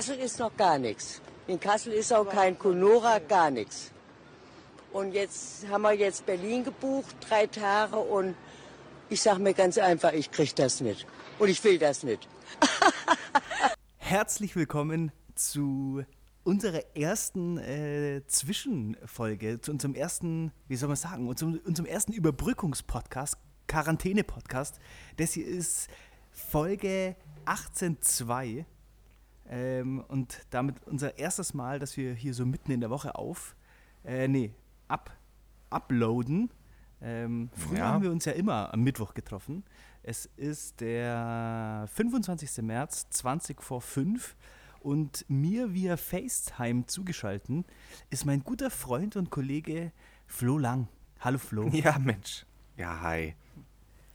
Kassel ist noch gar nichts. In Kassel ist auch kein Kunora, gar nichts. Und jetzt haben wir jetzt Berlin gebucht, drei Tage und ich sage mir ganz einfach, ich kriege das nicht. Und ich will das nicht. Herzlich willkommen zu unserer ersten äh, Zwischenfolge, zu unserem ersten, wie soll man sagen, unserem, unserem ersten Überbrückungspodcast, Quarantäne-Podcast. Das hier ist Folge 18.2 ähm, und damit unser erstes Mal, dass wir hier so mitten in der Woche auf, äh, nee, ab, uploaden. Ähm, früher Ja. haben wir uns ja immer am Mittwoch getroffen. Es ist der 25. März, 20 vor 5 und mir via FaceTime zugeschalten ist mein guter Freund und Kollege Flo Lang. Hallo Flo. Ja, Mensch. Ja, hi.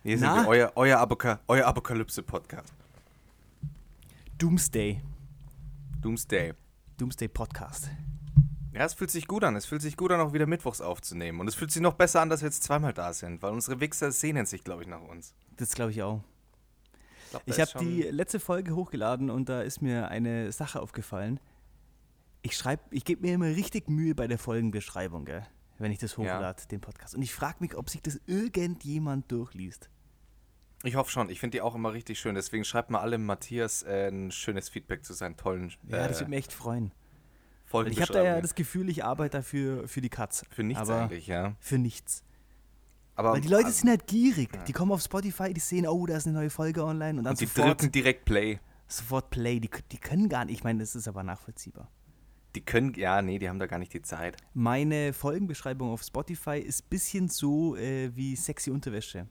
Hier sind Na? wir, euer, euer, Apoka euer Apokalypse-Podcast. Doomsday. Doomsday. Doomsday Podcast. Ja, es fühlt sich gut an. Es fühlt sich gut an, auch wieder Mittwochs aufzunehmen. Und es fühlt sich noch besser an, dass wir jetzt zweimal da sind, weil unsere Wichser sehnen sich, glaube ich, nach uns. Das glaube ich auch. glaub, Ich ist habe die letzte Folge hochgeladen und da ist mir eine Sache aufgefallen. Ich schreibe, ich gebe mir immer richtig Mühe bei der Folgenbeschreibung, gell, wenn ich das hochlade, den Podcast. Und ich frage mich, ob sich das irgendjemand durchliest. Ich hoffe schon. Ich finde die auch immer richtig schön. Deswegen schreibt mal alle Matthias äh, ein schönes Feedback zu seinen tollen Ja, das äh, würde mich echt freuen. Ich habe da ja das Gefühl, ich arbeite dafür für die Katz. Für nichts aber eigentlich, ja. Für nichts. Aber Weil die Leute also, sind halt gierig. Die kommen auf Spotify, die sehen, oh, da ist eine neue Folge online und dann und die sofort, drücken direkt Play. sofort Play. Die, die können gar nicht, ich meine, das ist aber nachvollziehbar. Die können, ja, nee, die haben da gar nicht die Zeit. Meine Folgenbeschreibung auf Spotify ist ein bisschen so äh, wie sexy Unterwäsche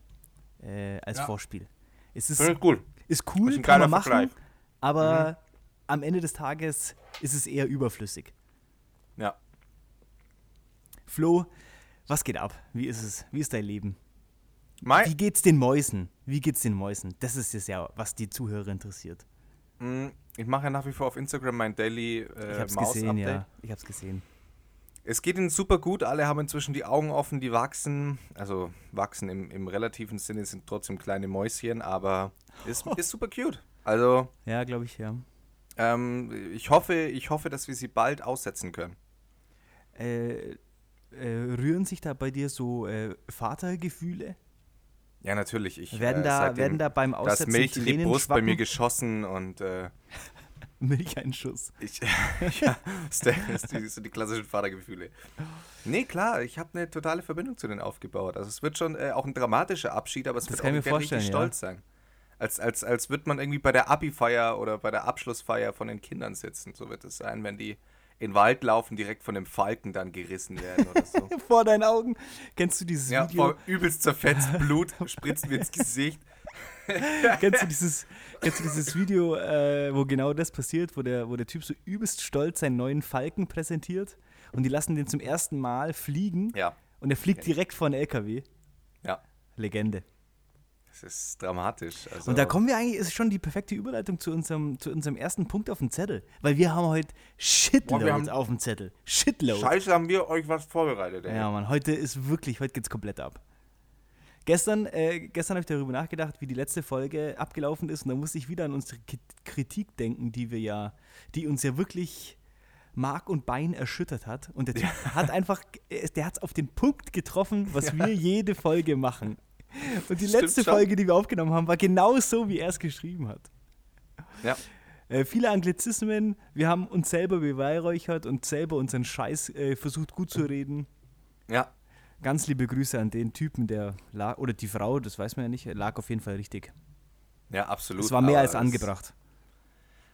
äh, als Ja. Vorspiel. Es ist, ich gut. ist cool, ist kann man machen, Vergleich. Mhm. aber am Ende des Tages ist es eher überflüssig. Ja. Flo, was geht ab? Wie ist es? Wie ist dein Leben? Mein, Wie geht's den Mäusen? Wie geht's den Mäusen? Das ist es ja, was die Zuhörer interessiert. Mm, Ich mache ja nach wie vor auf Instagram mein Daily Ich äh, hab's Maus gesehen, Update. ja. Ich hab's gesehen. Es geht ihnen super gut. Alle haben inzwischen die Augen offen, die wachsen. Also wachsen im, im relativen Sinne, sind trotzdem kleine Mäuschen, aber ist, ist super cute. Also Ja, glaube ich, ja. ähm, ich, hoffe, ich hoffe, dass wir sie bald aussetzen können. Äh, äh, rühren sich da bei dir so äh, Vatergefühle? Ja, natürlich. Ich, Werden äh, da, werden da beim das Aussetzen Milch in die Brust bei mir geschossen und äh, Milcheinschuss. ich, ja, das ist die, so die klassischen Vatergefühle. Nee, klar, ich habe eine totale Verbindung zu denen aufgebaut. Also es wird schon äh, auch ein dramatischer Abschied, aber es Das wird kann auch ich mir richtig ja. stolz sein. Als, als, als wird man irgendwie bei der Abi-Feier oder bei der Abschlussfeier von den Kindern sitzen. So wird es sein, wenn die in den Wald laufen, direkt von dem Falken dann gerissen werden oder so. Vor deinen Augen. Kennst du dieses ja, Video? voll übelst zerfetzt, Blut spritzt mir ins Gesicht. Kennst du dieses, kennst du dieses Video, äh, wo genau das passiert, wo der, wo der Typ so übelst stolz seinen neuen Falken präsentiert und die lassen den zum ersten Mal fliegen Ja, und er fliegt direkt vor einen LKW? ja, Legende. das ist dramatisch. Also, Und da kommen wir eigentlich, ist schon die perfekte Überleitung zu unserem, zu unserem ersten Punkt auf dem Zettel. Weil wir haben heute Shitload Boah, haben- auf dem Zettel. Shitload. Scheiße, haben wir euch was vorbereitet. Ey. Ja, Mann, heute ist wirklich, heute geht's komplett ab. Gestern, äh, gestern habe ich darüber nachgedacht, wie die letzte Folge abgelaufen ist und da musste ich wieder an unsere Kritik denken, die wir ja, die uns ja wirklich Mark und Bein erschüttert hat. Und der Typ hat einfach, äh, der hat es auf den Punkt getroffen, was wir jede Folge machen. Und die Stimmt letzte schon. Folge, die wir aufgenommen haben, war genau so, wie er es geschrieben hat. Ja. Äh, viele Anglizismen, wir haben uns selber beweihräuchert und selber unseren Scheiß äh, versucht gut zu reden. ja, Ganz liebe Grüße an den Typen, der lag, oder die Frau, das weiß man ja nicht, lag auf jeden Fall richtig. ja, absolut. Es war mehr als angebracht.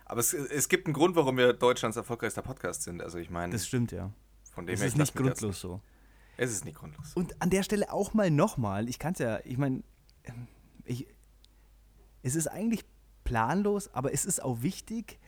Aber es, es gibt einen Grund, warum wir Deutschlands erfolgreichster Podcast sind. Also ich meine, Das stimmt, ja. von dem Es her, ist ich nicht grundlos so. Es ist nicht grundlos. Und an der Stelle auch mal nochmal, ich kann es ja, ich meine, ich, es ist eigentlich planlos, aber es ist auch wichtig,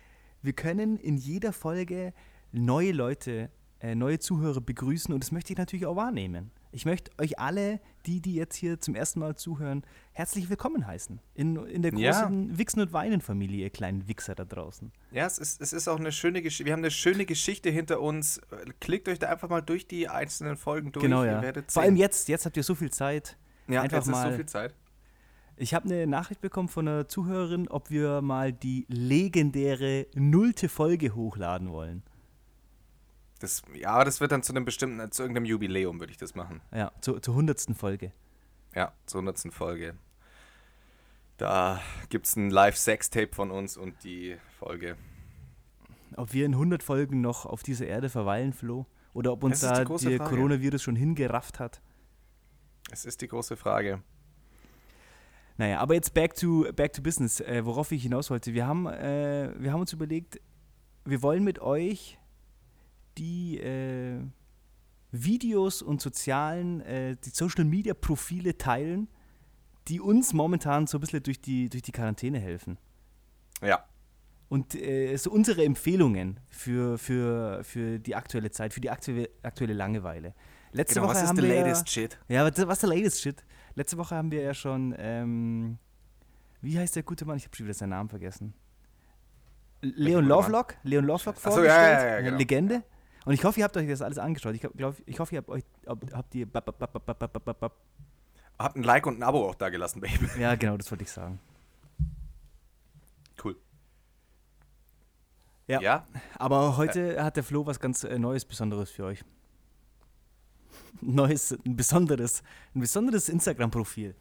wir können in jeder Folge neue Leute, äh, neue Zuhörer begrüßen und das möchte ich natürlich auch wahrnehmen. Ich möchte euch alle, die, die jetzt hier zum ersten Mal zuhören, herzlich willkommen heißen. In, in der Ja. großen Wichsen- und Weinen-Familie, ihr kleinen Wichser da draußen. Ja, es ist, es ist auch eine schöne Geschichte. Wir haben eine schöne Geschichte hinter uns. Klickt euch da einfach mal durch die einzelnen Folgen durch. genau, ja. Vor allem jetzt, jetzt habt ihr so viel Zeit. ja, einfach jetzt ist mal- so viel Zeit. Ich habe eine Nachricht bekommen von einer Zuhörerin, ob wir mal die legendäre nullte Folge hochladen wollen. Das, ja, das wird dann zu einem bestimmten, zu irgendeinem Jubiläum würde ich das machen. Ja, zu, zur hundertsten Folge. Ja, zur hundertsten Folge. Da gibt es ein Live-Sex-Tape von uns und die Folge. Ob wir in 100 Folgen noch auf dieser Erde verweilen, Flo? Oder ob uns da der. Coronavirus schon hingerafft hat? Es ist die große Frage. Naja, aber jetzt back to, back to business, äh, worauf ich hinaus wollte. Wir haben, äh, wir haben uns überlegt, wir wollen mit euch die äh, Videos und sozialen, äh, die Social Media Profile teilen, die uns momentan so ein bisschen durch die, durch die Quarantäne helfen. Ja, Und äh, so unsere Empfehlungen für, für, für die aktuelle Zeit, für die aktuelle, aktuelle Langeweile. Letzte genau. Woche Was ist wir latest shit? Ja, was, ist der latest Shit? Letzte Woche haben wir ja schon, ähm, wie heißt der gute Mann? Ich habe schon wieder seinen Namen vergessen. Leon? Lovelock? Leon Lovelock Ach so, ja, vorgestellt. ja, ja, genau. Legende. Und ich hoffe, ihr habt euch das alles angeschaut. Ich, glaub, ich hoffe, ihr habt euch, habt ihr, habt ein Like und ein Abo auch da gelassen, Baby. Ja, genau, das wollte ich sagen. Cool. Ja. ja. Aber heute ja. hat der Flo was ganz äh, Neues, Besonderes für euch. Neues, ein besonderes, ein besonderes Instagram-Profil.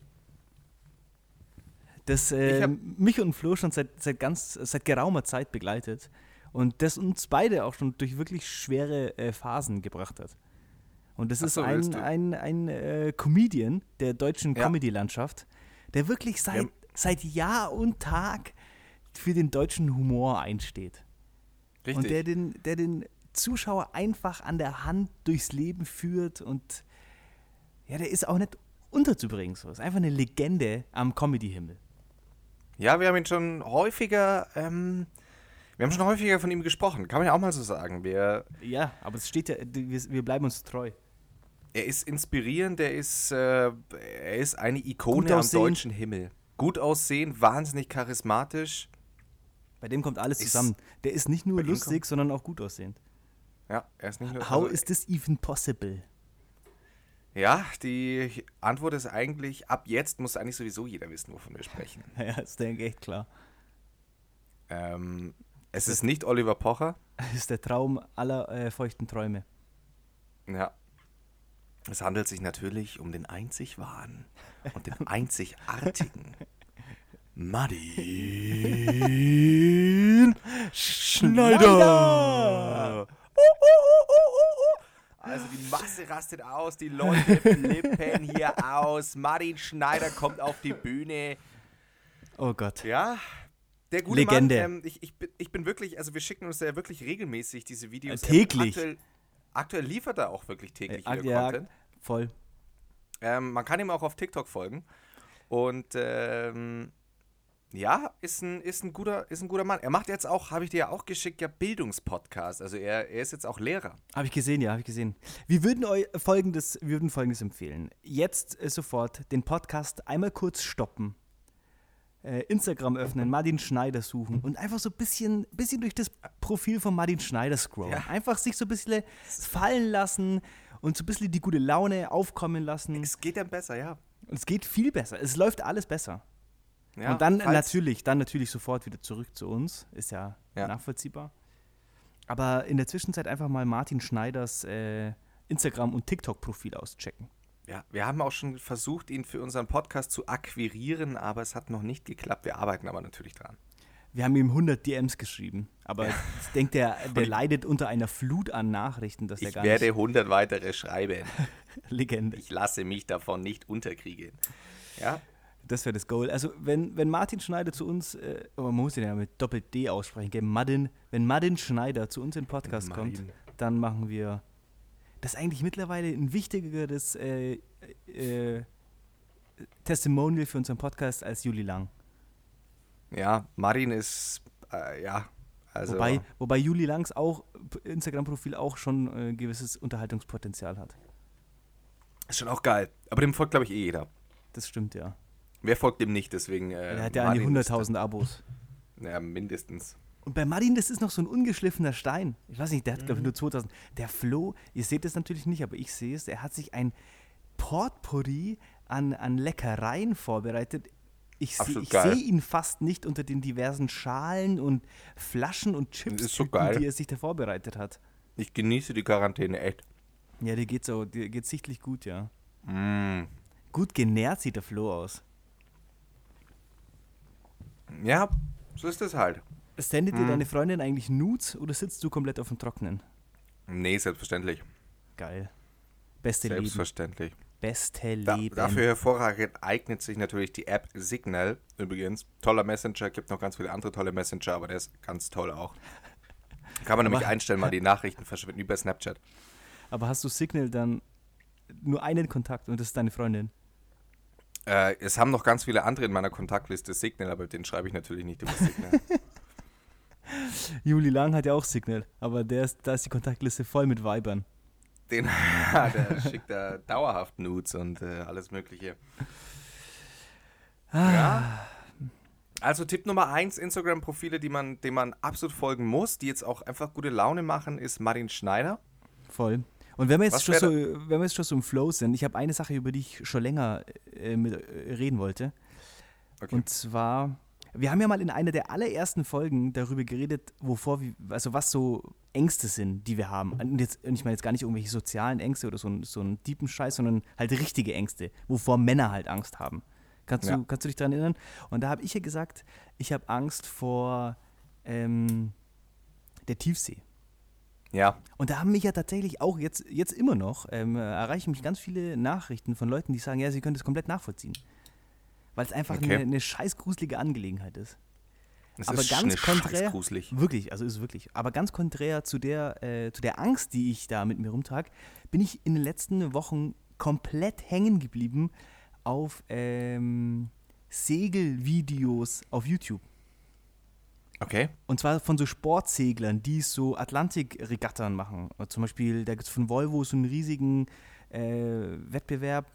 Das äh, mich und Flo schon seit, seit ganz, seit geraumer Zeit begleitet und das uns beide auch schon durch wirklich schwere äh, Phasen gebracht hat. Und das ist so, willst ein, ein, ein äh, Comedian der deutschen Ja. Comedy-Landschaft, der wirklich seit, Ja. seit Jahr und Tag für den deutschen Humor einsteht. Richtig. Und der den, der den Zuschauer einfach an der Hand durchs Leben führt und ja, der ist auch nicht unterzubringen. So. Ist einfach eine Legende am Comedy-Himmel. Ja, wir haben ihn schon häufiger, ähm, wir haben schon häufiger von ihm gesprochen. Kann man ja auch mal so sagen. Wir, Ja, aber es steht ja, wir, wir bleiben uns treu. er ist inspirierend, er ist, äh, er ist eine Ikone am deutschen Himmel. Gut aussehen, wahnsinnig charismatisch. Bei dem kommt alles Ist- zusammen. Der ist nicht nur lustig, sondern auch gut aussehend. Ja, er ist nicht nur. How also, is this even possible? Ja, die Antwort ist eigentlich, ab jetzt muss eigentlich sowieso jeder wissen, wovon wir sprechen. Ja, ist denke echt klar. Ähm, es ist nicht Oliver Pocher. Das ist der Traum aller äh, feuchten Träume. Ja. Es handelt sich natürlich um den einzig wahren und den einzigartigen Martin Schneider. Also die Masse rastet aus, die Leute flippen hier aus. Martin Schneider kommt auf die Bühne. Oh Gott. Ja, der gute Legende. Mann. Ähm, ich, ich, bin, ich bin wirklich, also wir schicken uns ja wirklich regelmäßig diese Videos. Äh, täglich. Aktuell, aktuell liefert er auch wirklich täglich Äh, ja, Content. voll. Ähm, man kann ihm auch auf TikTok folgen. Und ähm, ja, ist ein, ist, ein guter, ist ein guter Mann. Er macht jetzt auch, habe ich dir ja auch geschickt, ja Bildungspodcast. Also er, er ist jetzt auch Lehrer. Habe ich gesehen, ja, habe ich gesehen. Wir würden euch folgendes, wir würden folgendes empfehlen. Jetzt äh, sofort den Podcast einmal kurz stoppen. Äh, Instagram öffnen, Martin Schneider suchen und einfach so ein bisschen, bisschen durch das Profil von Martin Schneider scrollen. Ja. Einfach sich so ein bisschen fallen lassen und so ein bisschen die gute Laune aufkommen lassen. Es geht dann besser, ja. Und es geht viel besser. Es läuft alles besser. ja und dann natürlich, dann natürlich sofort wieder zurück zu uns. Ist ja, Ja. nachvollziehbar. Aber in der Zwischenzeit einfach mal Martin Schneiders äh, Instagram- und TikTok-Profil auschecken. Ja, wir haben auch schon versucht, ihn für unseren Podcast zu akquirieren, aber es hat noch nicht geklappt. Wir arbeiten aber natürlich dran. Wir haben ihm 100 DMs geschrieben, aber ich denke, der, der ich- leidet unter einer Flut an Nachrichten, dass er Ich gar werde nicht 100 weitere schreiben. Legende. Ich lasse mich davon nicht unterkriegen. Ja, Das wäre das Goal. Also wenn, wenn Martin Schneider zu uns, äh, aber man muss ihn ja mit Doppel-D aussprechen, gell? Madin, wenn Martin Schneider zu uns in den Podcast kommt, Martin. dann machen wir das ist eigentlich mittlerweile ein wichtigeres äh, äh, Testimonial für unseren Podcast als Juli Lang. ja Marin ist, äh, ja, also. wobei, wobei Juli Langs auch Instagram-Profil auch schon äh, gewisses Unterhaltungspotenzial hat. Ist schon auch geil. Aber dem folgt, glaube ich, eh jeder. Das stimmt, ja. Wer folgt dem nicht? Deswegen. Äh, er hat ja an die Martin ist- 100.000 Abos. Ja, mindestens. Und bei Martin, das ist noch so ein ungeschliffener Stein. Ich weiß nicht, der hat, glaube Mhm. ich, nur 2000. Der Flo, ihr seht es natürlich nicht, aber ich sehe es, er hat sich ein Potpourri an, an Leckereien vorbereitet. Ich, sehe ihn fast nicht unter den diversen Schalen und Flaschen und Chips, so die er sich da vorbereitet hat. Ich genieße die Quarantäne echt. Ja, dir geht's so, dir geht's sichtlich gut, ja. Mm. Gut genährt sieht der Flo aus. Ja, so ist es halt. Sendet dir deine Freundin eigentlich Nudes oder sitzt du komplett auf dem Trockenen? Nee, selbstverständlich. Geil. Beste Leben. Selbstverständlich. Beste Da, Leben. dafür hervorragend eignet sich natürlich die App Signal übrigens. Toller Messenger, gibt noch ganz viele andere tolle Messenger, aber der ist ganz toll auch. Kann man nämlich einstellen, mal die Nachrichten verschwinden über Snapchat. Aber hast du Signal dann nur einen Kontakt und das ist deine Freundin? Äh, es haben noch ganz viele andere in meiner Kontaktliste Signal, aber den schreibe ich natürlich nicht über Signal. Juli Lang hat ja auch Signal, aber der ist, da ist die Kontaktliste voll mit Weibern. Den, der schickt da dauerhaft Nudes und äh, alles Mögliche. Ja. Also Tipp Nummer eins, Instagram-Profile, die man, denen man absolut folgen muss, die jetzt auch einfach gute Laune machen, ist Martin Schneider. Voll. Und wenn wir jetzt, Was schon so, wenn wir jetzt schon so im Flow sind, ich habe eine Sache, über die ich schon länger äh, mit, äh, reden wollte. Okay. Und zwar, wir haben ja mal in einer der allerersten Folgen darüber geredet, wovor wir, also was so Ängste sind, die wir haben. Und, jetzt, und ich meine jetzt gar nicht irgendwelche sozialen Ängste oder so, so einen tiefen Scheiß, sondern halt richtige Ängste, wovor Männer halt Angst haben. Kannst, Ja. du, kannst du dich daran erinnern? Und da habe ich ja gesagt, ich habe Angst vor ähm, der Tiefsee. Ja, Und da haben mich ja tatsächlich auch jetzt, jetzt immer noch, ähm, äh, erreichen mich ganz viele Nachrichten von Leuten, die sagen, ja, sie können das komplett nachvollziehen. Weil es einfach Okay. eine, eine scheiß gruselige Angelegenheit ist. es Aber ist ganz konträr-. Wirklich, also ist es wirklich. Aber ganz konträr zu der, äh, zu der Angst, die ich da mit mir rumtrage, bin ich in den letzten Wochen komplett hängen geblieben auf ähm, Segelvideos auf YouTube. Okay. Und zwar von so Sportseglern, die so Atlantikregattern machen. Zum Beispiel, da gibt es von Volvo so einen riesigen äh, Wettbewerb,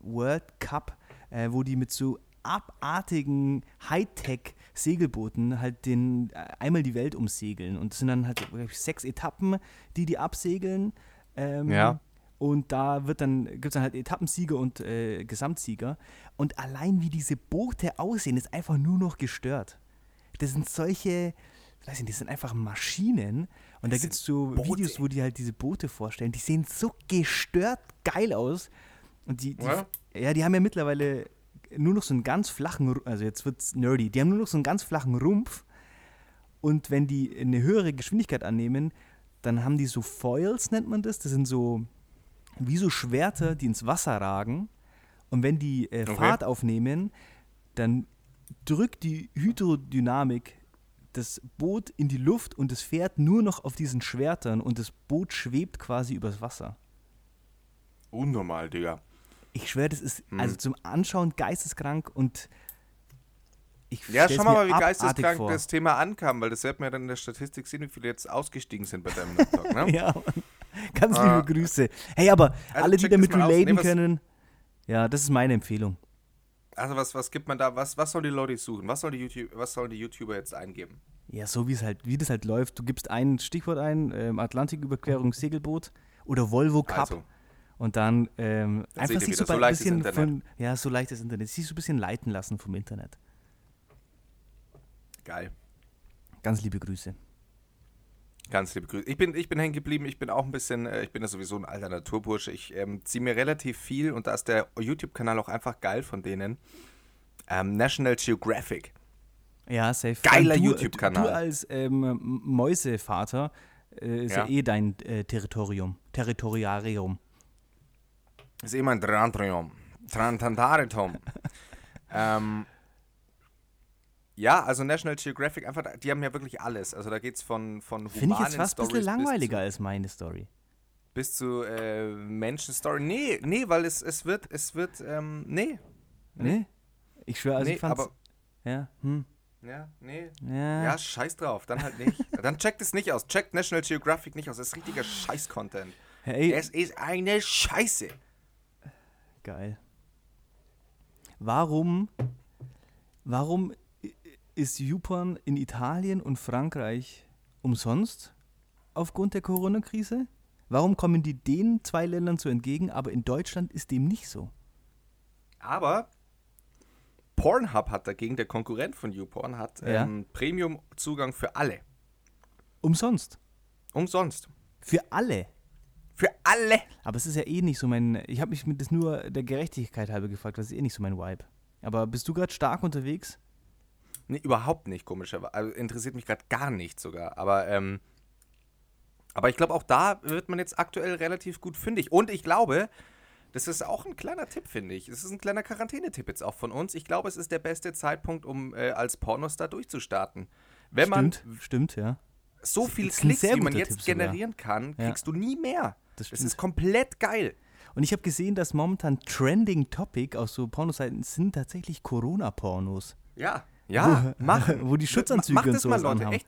World Cup, äh, wo die mit so abartigen Hightech-Segelbooten halt den, äh, einmal die Welt umsegeln. Und das sind dann halt sechs Etappen, die die absegeln. Ähm, Ja. Und da wird dann, gibt es dann halt Etappensieger und äh, Gesamtsieger. Und allein wie diese Boote aussehen, ist einfach nur noch gestört. Das sind solche, weiß nicht, das sind einfach Maschinen. Und da Das gibt es so Boote. Videos, wo die halt diese Boote vorstellen. Die sehen so gestört geil aus. Und die, die ja, die haben ja mittlerweile nur noch so einen ganz flachen, also jetzt wird's nerdy, die haben nur noch so einen ganz flachen Rumpf. Und wenn die eine höhere Geschwindigkeit annehmen, dann haben die so Foils, nennt man das. Das sind so wie so Schwerter, die ins Wasser ragen. Und wenn die äh, Okay. Fahrt aufnehmen, dann drückt die Hydrodynamik das Boot in die Luft und es fährt nur noch auf diesen Schwertern und das Boot schwebt quasi übers Wasser. Unnormal, Digga. Ich schwöre, das ist Mhm. also zum Anschauen geisteskrank und ich Ja, schau mal, mir mal, wie geisteskrank vor. das Thema ankam, weil das wird man ja dann in der Statistik sehen, wie viele jetzt ausgestiegen sind bei deinem Laptop, ne? Ja, ganz Ah. liebe Grüße. Hey, aber Also alle, die damit relaten Nee, können, ja, das ist meine Empfehlung. Also was, was gibt man da, was, was sollen die Leute suchen? Was sollen die, YouTube, was sollen die YouTuber jetzt eingeben? Ja, so wie es halt, wie das halt läuft. Du gibst ein Stichwort ein, ähm, Atlantiküberquerung, Segelboot oder Volvo Cup. Also, Und dann ähm, Dann einfach sich so so ein bisschen Internet. von, ja, so leichtes Internet, sich so ein bisschen leiten lassen vom Internet. geil. Ganz liebe Grüße. Ganz liebe Grüße. Ich bin, ich bin hängen geblieben, ich bin auch ein bisschen, äh, ich bin ja sowieso ein alter Naturbursche. Ich ähm, ziehe mir relativ viel und da ist der YouTube-Kanal auch einfach geil von denen. Ähm, National Geographic. Ja, safe. Geiler YouTube-Kanal. Du als ähm, Mäusevater äh, ist ja. Ja. eh dein äh, Territorium. Territoriarium. Ist immer ein Trantrium. Trantantaritum. ähm, ja, also National Geographic, einfach, die haben ja wirklich alles. Also da geht es von, von Finde ich humanen jetzt fast ein bisschen bis langweiliger als meine Story. bis zu äh, Menschen-Story. Nee, nee, weil es, es wird, es wird, ähm, nee. Ne? Ich schwöre, also nee, ich fand's, aber, ja, hm, ja, nee. ja, Ja, scheiß drauf, dann halt nicht. dann checkt es nicht aus. Checkt National Geographic nicht aus. Das ist richtiger Scheiß-Content. hey, Es ist eine Scheiße. Geil. Warum, warum ist YouPorn in Italien und Frankreich umsonst aufgrund der Corona-Krise? Warum kommen die den zwei Ländern so entgegen, aber in Deutschland ist dem nicht so? Aber Pornhub hat dagegen, der Konkurrent von YouPorn, hat Ja. ähm, Premium-Zugang für alle. Umsonst. Umsonst. Für alle. Für alle. Aber es ist ja eh nicht so mein. Ich habe mich mit das nur der Gerechtigkeit halber gefragt, das ist eh nicht so mein Vibe. Aber bist du gerade stark unterwegs? Nee, überhaupt nicht, komischerweise. Also, interessiert mich gerade gar nicht sogar. Aber, ähm, aber ich glaube, auch da wird man jetzt aktuell relativ gut fündig. Und ich glaube, das ist auch ein kleiner Tipp, finde ich. Es ist ein kleiner Quarantänetipp jetzt auch von uns. Ich glaube, es ist der beste Zeitpunkt, um äh, als Pornostar durchzustarten. Wenn man stimmt, stimmt, ja. so viel Klicks, wie man jetzt Tipp sogar. generieren kann, Ja. kriegst du nie mehr. Das Das ist komplett geil. Und ich habe gesehen, dass momentan Trending Topic auf so Pornoseiten sind tatsächlich Corona-Pornos. Ja, ja, Wo- machen. wo die Schutzanzüge Macht und das mal, sowas Leute, anhaben. echt.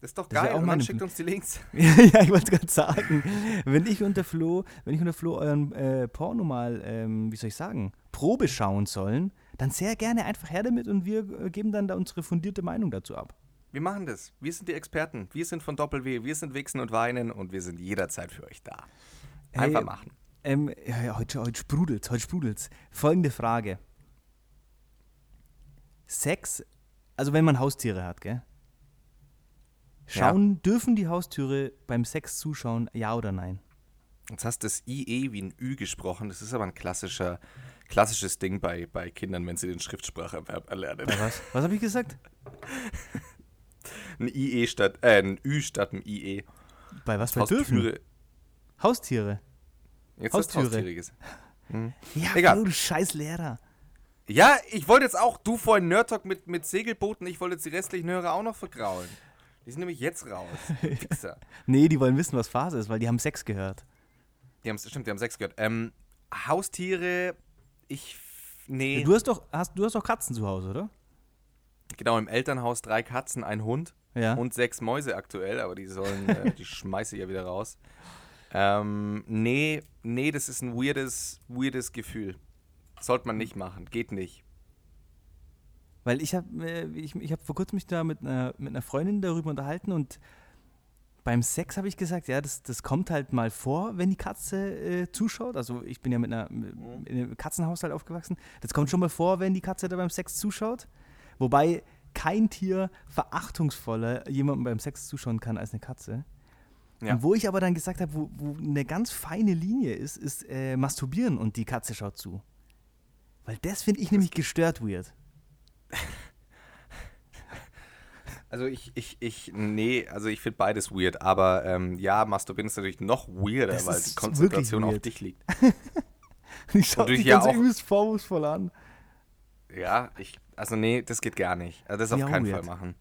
Das ist doch Das geil. auch Und dann schickt uns die Links. ja, ich wollte gerade sagen, wenn ich unter Flo, wenn ich unter Flo euren äh, Porno mal, ähm, wie soll ich sagen, Probe schauen sollen, dann sehr gerne einfach her damit und wir äh, geben dann da unsere fundierte Meinung dazu ab. Wir machen das. Wir sind die Experten. Wir sind von Doppel-W. Wir sind Wichsen und Weinen und wir sind jederzeit für euch da. Einfach Hey, machen. Ähm, ja, ja, heute, heute sprudelt's, heute sprudelt's. Folgende Frage. Sex, also wenn man Haustiere hat, gell? Schauen, dürfen die Haustiere beim Sex zuschauen, ja oder nein? Jetzt hast du das IE wie ein Ü gesprochen. Das ist aber ein klassischer, klassisches Ding bei, bei Kindern, wenn sie den Schriftspracherverb erlernen. Was? Was habe ich gesagt? Ein IE statt, äh, ein Ü statt ein IE. Bei was? Bei dürfen? Haustüre. Haustiere. Jetzt hast du. Haustiere gesagt. Ja, Egal. Du scheiß Lehrer. Ja, ich wollte jetzt auch, du vorhin Nerd Talk mit, mit Segelbooten, ich wollte jetzt die restlichen Hörer auch noch vergraulen. Die sind nämlich jetzt raus. Nee, die wollen wissen, was Phase ist, weil die haben Sex gehört. Die haben, stimmt, die haben sechs gehört. Ähm, Haustiere, ich, nee. Du hast doch, hast, du hast doch Katzen zu Hause, oder? Genau, im Elternhaus drei Katzen, ein Hund Ja. und sechs Mäuse aktuell, aber die sollen, äh, die schmeiße ich ja wieder raus. Ähm, nee, nee, das ist ein weirdes, weirdes Gefühl. Sollte man nicht machen, geht nicht. Weil ich habe äh, ich, ich hab vor kurzem mich da mit einer, mit einer Freundin darüber unterhalten und beim Sex habe ich gesagt, ja, das, das kommt halt mal vor, wenn die Katze äh, zuschaut. Also ich bin ja mit, einer, mit in einem Katzenhaushalt aufgewachsen. Das kommt schon mal vor, wenn die Katze da beim Sex zuschaut. Wobei kein Tier verachtungsvoller jemandem beim Sex zuschauen kann als eine Katze. Ja. Und wo ich aber dann gesagt habe, wo, wo eine ganz feine Linie ist, ist äh, Masturbieren und die Katze schaut zu. Weil das finde ich nämlich gestört weird. Also ich, ich, ich, nee, also ich finde beides weird, aber ähm, ja, Masturbieren ist natürlich noch weirder, Das weil die Konzentration auf dich liegt. Ich schaue dich ja ganz übelst vorwurfsvoll an. Ja, ich, also nee, das geht gar nicht. Also das auf Ja, keinen weird. Fall machen.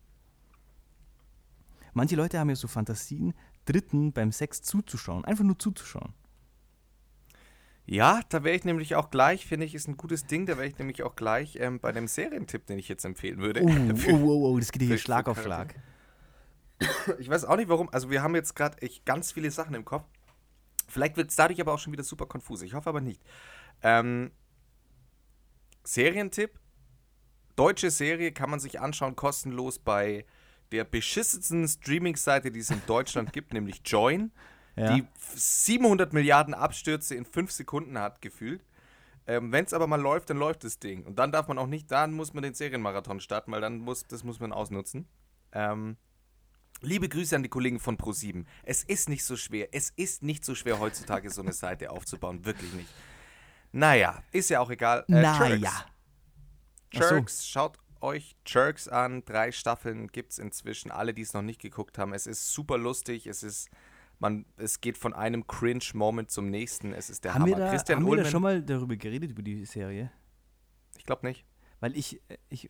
Manche Leute haben ja so Fantasien, Dritten beim Sex zuzuschauen. Einfach nur zuzuschauen. Ja, da wäre ich nämlich auch gleich, finde ich, ist ein gutes Ding, da wäre ich nämlich auch gleich ähm, bei dem Serientipp, den ich jetzt empfehlen würde. Oh, Für- oh, oh, oh, das geht hier Schlag auf Schlag. Ich weiß auch nicht warum. Also wir haben jetzt gerade echt ganz viele Sachen im Kopf. Vielleicht wird es dadurch aber auch schon wieder super konfus. Ich hoffe aber nicht. Ähm, Serientipp. Deutsche Serie kann man sich anschauen, kostenlos bei der beschissensten Streaming-Seite, die es in Deutschland gibt, nämlich Join, Ja. die 700 Milliarden Abstürze in 5 Sekunden hat, gefühlt. Ähm, Wenn es aber mal läuft, dann läuft das Ding. Und dann darf man auch nicht, dann muss man den Serienmarathon starten, weil dann muss, das muss man ausnutzen. Ähm, Liebe Grüße an die Kollegen von Pro7. Es ist nicht so schwer. Es ist nicht so schwer, heutzutage so eine Seite aufzubauen. Wirklich nicht. Naja, ist ja auch egal. Äh, Naja. Jerks. So. Schaut euch Jerks an. Drei Staffeln gibt es inzwischen. Alle, die es noch nicht geguckt haben. Es ist super lustig. Es ist, man, es geht von einem Cringe-Moment zum nächsten. Es ist der Haben, wir Hammer. da, Christian haben wir Ullmann, da schon mal darüber geredet, über die Serie? ich glaube nicht. Weil ich, ich,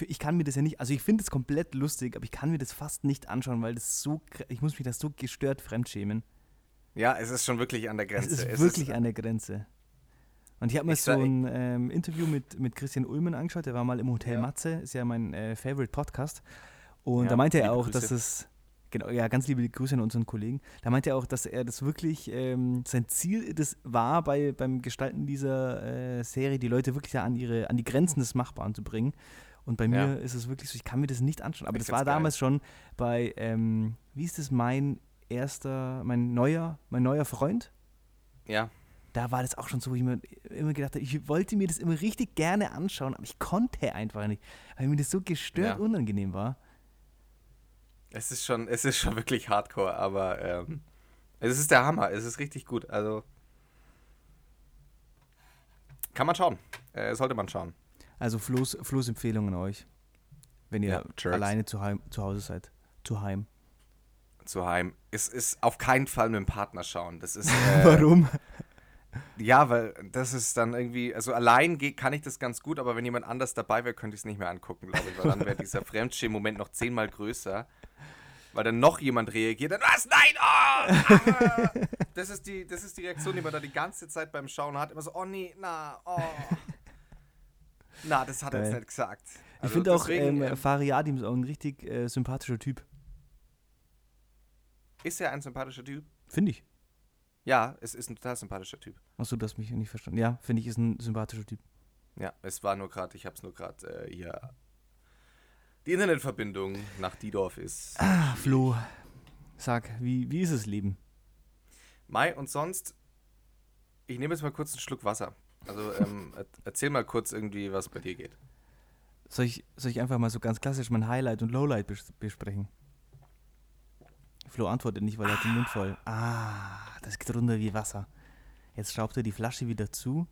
ich kann mir das ja nicht, also ich finde es komplett lustig, aber ich kann mir das fast nicht anschauen, weil das so, ich muss mich das so gestört fremdschämen. Ja, es ist schon wirklich an der Grenze. Es ist Es wirklich an der Grenze. Und ich habe mir so sag- ein ähm, Interview mit, mit Christian Ullmann angeschaut, der war mal im Hotel Ja. Matze, ist ja mein äh, Favorite Podcast. Und Ja, da meinte er auch, Grüße. dass es, genau, ja, ganz liebe Grüße an unseren Kollegen. Da meinte er auch, dass er das wirklich, ähm, sein Ziel das war, bei, beim Gestalten dieser äh, Serie die Leute wirklich ja an, ihre, an die Grenzen des Machbaren zu bringen. Und bei Ja. mir ist es wirklich so, ich kann mir das nicht anschauen. Aber Ich das war geil. damals schon bei, ähm, wie ist das, mein erster, mein neuer, mein neuer Freund? Ja. Da war das auch schon so, wo ich mir immer gedacht habe, ich wollte mir das immer richtig gerne anschauen, aber ich konnte einfach nicht, weil mir das so gestört Ja. unangenehm war. Es ist schon, es ist schon wirklich hardcore, aber ähm, es ist der Hammer. Es ist richtig gut. Also kann man schauen. Äh, sollte man schauen. Also Flo's, Flo's Empfehlung an euch, wenn ihr Ja, alleine zu, heim, zu Hause seid. Zu heim. Zu heim. Es ist auf keinen Fall mit dem Partner schauen. Das ist. Äh, Warum? Ja, weil das ist dann irgendwie, also allein kann ich das ganz gut, aber wenn jemand anders dabei wäre, könnte ich es nicht mehr angucken, glaube ich, weil dann wäre dieser Fremdschämen-Moment noch zehnmal größer, weil dann noch jemand reagiert, dann was, nein, oh! ah!" Das ist die, das ist die Reaktion, die man da die ganze Zeit beim Schauen hat, immer so, oh nee, na, oh. Na, das hat er jetzt nicht gesagt. Ich Also finde auch, ähm, ähm, Fariadim ist auch ein richtig äh, sympathischer Typ. ist er ein sympathischer Typ? Finde ich. Ja, es ist ein total sympathischer Typ. Achso, du hast mich nicht verstanden. Ja, finde ich, ist ein sympathischer Typ. Ja, es war nur gerade, ich habe es nur gerade äh, hier. Die Internetverbindung nach Diedorf ist. Ah, Flo, sag, wie, wie ist das Leben? Mai und sonst, ich nehme jetzt mal kurz einen Schluck Wasser. Also ähm, er- erzähl mal kurz irgendwie, was bei dir geht. Soll ich, soll ich einfach mal so ganz klassisch mein Highlight und Lowlight bes besprechen? Flo antwortet nicht, weil er hat den Mund voll. Ah, das geht runter wie Wasser. Jetzt schraubt er die Flasche wieder zu.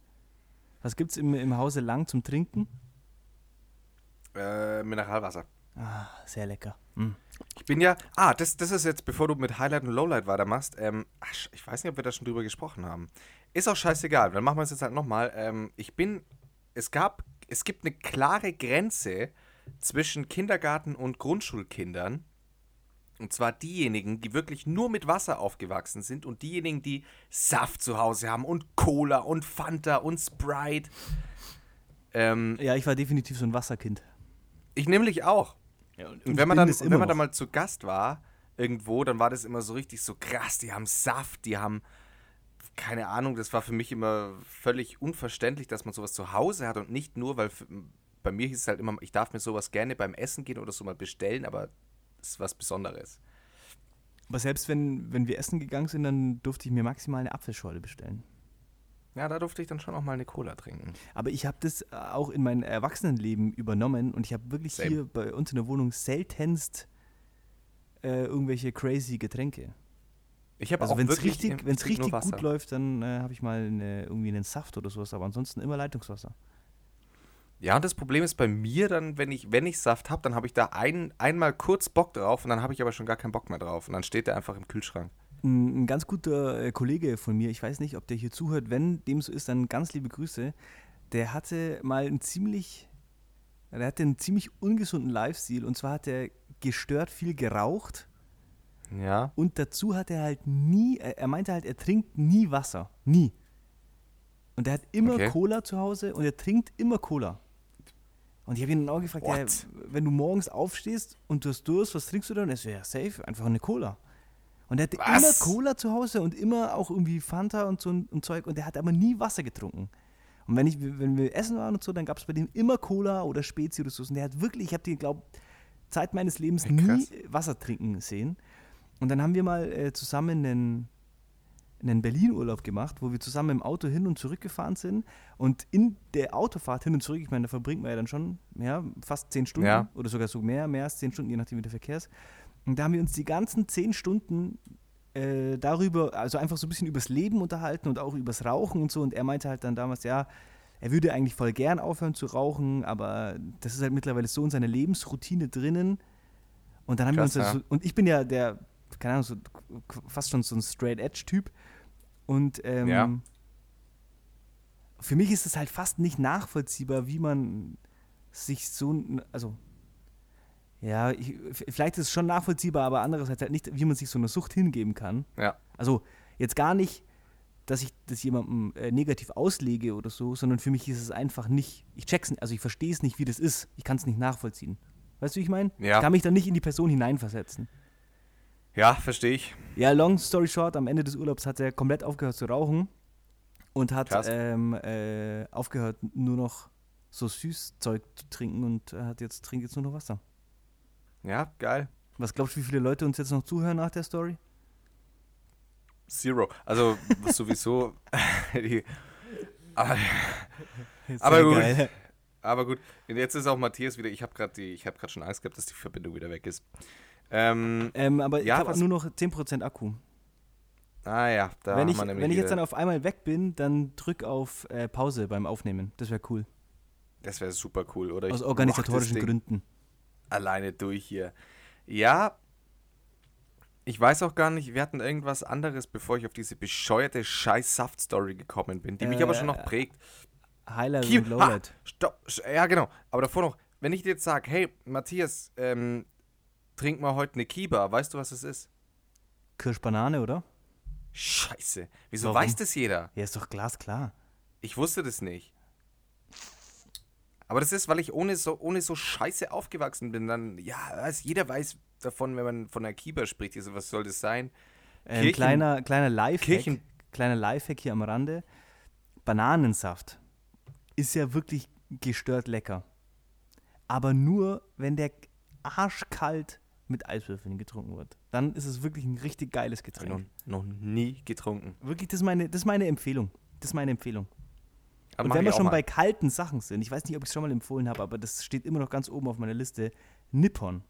Was gibt's im, im Hause lang zum Trinken? Äh, Mineralwasser. Ah, sehr lecker. Mm. Ich bin ja. Ah, das, das ist jetzt, bevor du mit Highlight und Lowlight weitermachst. Ähm, ach, ich weiß nicht, ob wir da schon drüber gesprochen haben. Ist auch scheißegal. Dann machen wir es jetzt halt nochmal. Ähm, ich bin. Es gab. Es gibt eine klare Grenze zwischen Kindergarten und Grundschulkindern. Und zwar diejenigen, die wirklich nur mit Wasser aufgewachsen sind und diejenigen, die Saft zu Hause haben und Cola und Fanta und Sprite. Ähm, Ja, ich war definitiv so ein Wasserkind. ich nämlich auch. und Und wenn man, dann, wenn man dann mal zu Gast war, irgendwo, dann war das immer so richtig so krass. Die haben Saft, die haben, keine Ahnung, das war für mich immer völlig unverständlich, dass man sowas zu Hause hat und nicht nur, weil für, bei mir hieß es halt immer, ich darf mir sowas gerne beim Essen gehen oder so mal bestellen, aber ist was Besonderes. Aber selbst wenn, wenn wir essen gegangen sind, dann durfte ich mir maximal eine Apfelschorle bestellen. Ja, da durfte ich dann schon auch mal eine Cola trinken. Aber ich habe das äh, auch in mein Erwachsenenleben übernommen und ich habe wirklich Same. hier bei uns in der Wohnung seltenst äh, irgendwelche crazy Getränke. Ich habe Also wenn es richtig, wenn's richtig gut läuft, dann äh, habe ich mal eine, irgendwie einen Saft oder sowas, aber ansonsten immer Leitungswasser. Ja, und das Problem ist bei mir dann, wenn ich, wenn ich Saft habe, dann habe ich da ein, einmal kurz Bock drauf und dann habe ich aber schon gar keinen Bock mehr drauf. Und dann steht der einfach im Kühlschrank. Ein, ein ganz guter äh, Kollege von mir, ich weiß nicht, ob der hier zuhört, wenn dem so ist, dann ganz liebe Grüße. Der hatte mal einen ziemlich, der hatte einen ziemlich ungesunden Lifestyle und zwar hat er gestört viel geraucht Ja. und dazu hat er halt nie, er, er meinte halt, er trinkt nie Wasser, nie. Und er hat immer Okay. Cola zu Hause und er trinkt immer Cola. Und ich habe ihn dann auch gefragt, ja, wenn du morgens aufstehst und du hast Durst, was trinkst du dann? Er so, ja, safe, einfach eine Cola. Und er hatte Was? immer Cola zu Hause und immer auch irgendwie Fanta und so ein, und Zeug und er hat aber nie Wasser getrunken. Und wenn, ich, wenn wir essen waren und so, dann gab es bei dem immer Cola oder Spezi oder so. Und der hat wirklich, ich habe den, glaube Zeit meines Lebens Ey, nie. Wasser trinken sehen. Und dann haben wir mal äh, zusammen einen, einen Berlin-Urlaub gemacht, wo wir zusammen im Auto hin und zurück gefahren sind. Und in der Autofahrt hin und zurück, ich meine, da verbringt man ja dann schon ja, fast zehn Stunden Ja. oder sogar so mehr, mehr als zehn Stunden, je nachdem wie der Verkehr ist. Und da haben wir uns die ganzen zehn Stunden äh, darüber, also einfach so ein bisschen übers Leben unterhalten und auch übers Rauchen und so. Und er meinte halt dann damals, ja, er würde eigentlich voll gern aufhören zu rauchen, aber das ist halt mittlerweile so in seiner Lebensroutine drinnen. Und dann haben Krass, wir uns, ja. und ich bin ja der, keine Ahnung, so, fast schon so ein Straight Edge Typ. Und ähm, Ja. für mich ist es halt fast nicht nachvollziehbar, wie man sich so, also ja, ich, vielleicht ist es schon nachvollziehbar, aber andererseits halt nicht, wie man sich so einer Sucht hingeben kann. Ja. Also jetzt gar nicht, dass ich das jemandem äh, negativ auslege oder so, sondern für mich ist es einfach nicht, ich check's nicht, also ich verstehe es nicht, wie das ist. Ich kann es nicht nachvollziehen. Weißt du, wie ich meine? Ja. Ich kann mich dann nicht in die Person hineinversetzen. Ja, verstehe ich. Ja, long story short, am Ende des Urlaubs hat er komplett aufgehört zu rauchen und hat ähm, äh, aufgehört, nur noch so Süßzeug zu trinken und hat jetzt, trinkt jetzt nur noch Wasser. Ja, geil. Was glaubst du, wie viele Leute uns jetzt noch zuhören nach der Story? Zero. Also sowieso. die, aber, aber gut. geil. Aber gut. Und jetzt ist auch Matthias wieder. Ich habe gerade hab schon Angst gehabt, dass die Verbindung wieder weg ist. Ähm, Ähm, aber Ja, ich habe nur noch 10% Akku. ah ja, da wenn haben ich, wir nämlich wenn ich jetzt dann auf einmal weg bin, dann drück auf äh, Pause beim Aufnehmen. Das wäre cool. Das wäre super cool, oder? Aus organisatorischen Gründen. Alleine durch hier. Ja, ich weiß auch gar nicht, wir hatten irgendwas anderes, bevor ich auf diese bescheuerte Scheiß-Saft-Story gekommen bin, die mich aber schon noch Äh, prägt. Highlight Hier, und Lowlight. Stopp, sch- ja genau, aber davor noch, wenn ich dir jetzt sage, hey, Matthias, ähm, trink mal heute eine Kiba, weißt du, was es ist? Kirschbanane, oder? Scheiße, wieso Warum? weiß das jeder? Ja, ist doch glasklar. Ich wusste das nicht. Aber das ist, weil ich ohne so, ohne so Scheiße aufgewachsen bin. Dann, ja, weiß, jeder weiß davon, wenn man von einer Kiba spricht. Also, was soll das sein? Ähm, Kirchen- kleiner kleiner Lifehack, Kirchen- kleiner Lifehack hier am Rande. Bananensaft ist ja wirklich gestört lecker. Aber nur, wenn der arschkalt mit Eiswürfeln getrunken wird. Dann ist es wirklich ein richtig geiles Getränk. noch, noch nie getrunken. Wirklich, das ist, meine, das ist meine Empfehlung. Das ist meine Empfehlung. Aber Und wenn wir schon mal. bei kalten Sachen sind, ich weiß nicht, ob ich es schon mal empfohlen habe, aber das steht immer noch ganz oben auf meiner Liste. Nippon.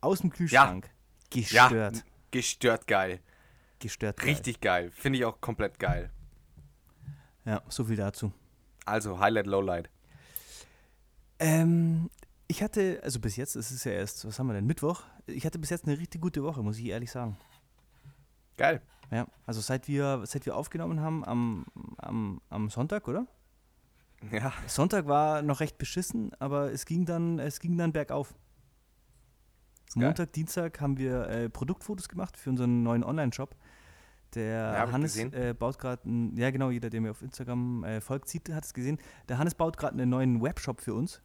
Aus dem Kühlschrank. Ja, Gestört. gestört geil. Gestört. geil. Richtig geil. Finde ich auch komplett geil. Ja, so viel dazu. Also, Highlight, Lowlight. Ähm, ich hatte, also bis jetzt, es ist ja erst, was haben wir denn, Mittwoch. Ich hatte bis jetzt eine richtig gute Woche, muss ich ehrlich sagen. Geil. Ja, also seit wir, seit wir aufgenommen haben am, am, am Sonntag, oder? Ja, Sonntag war noch recht beschissen, aber es ging dann, es ging dann bergauf. Montag, Dienstag haben wir äh, Produktfotos gemacht für unseren neuen Online-Shop. Der Ja, Hannes äh, baut gerade, ja genau, jeder, der mir auf Instagram äh, folgt, sieht, hat es gesehen. Der Hannes baut gerade einen neuen Webshop für uns.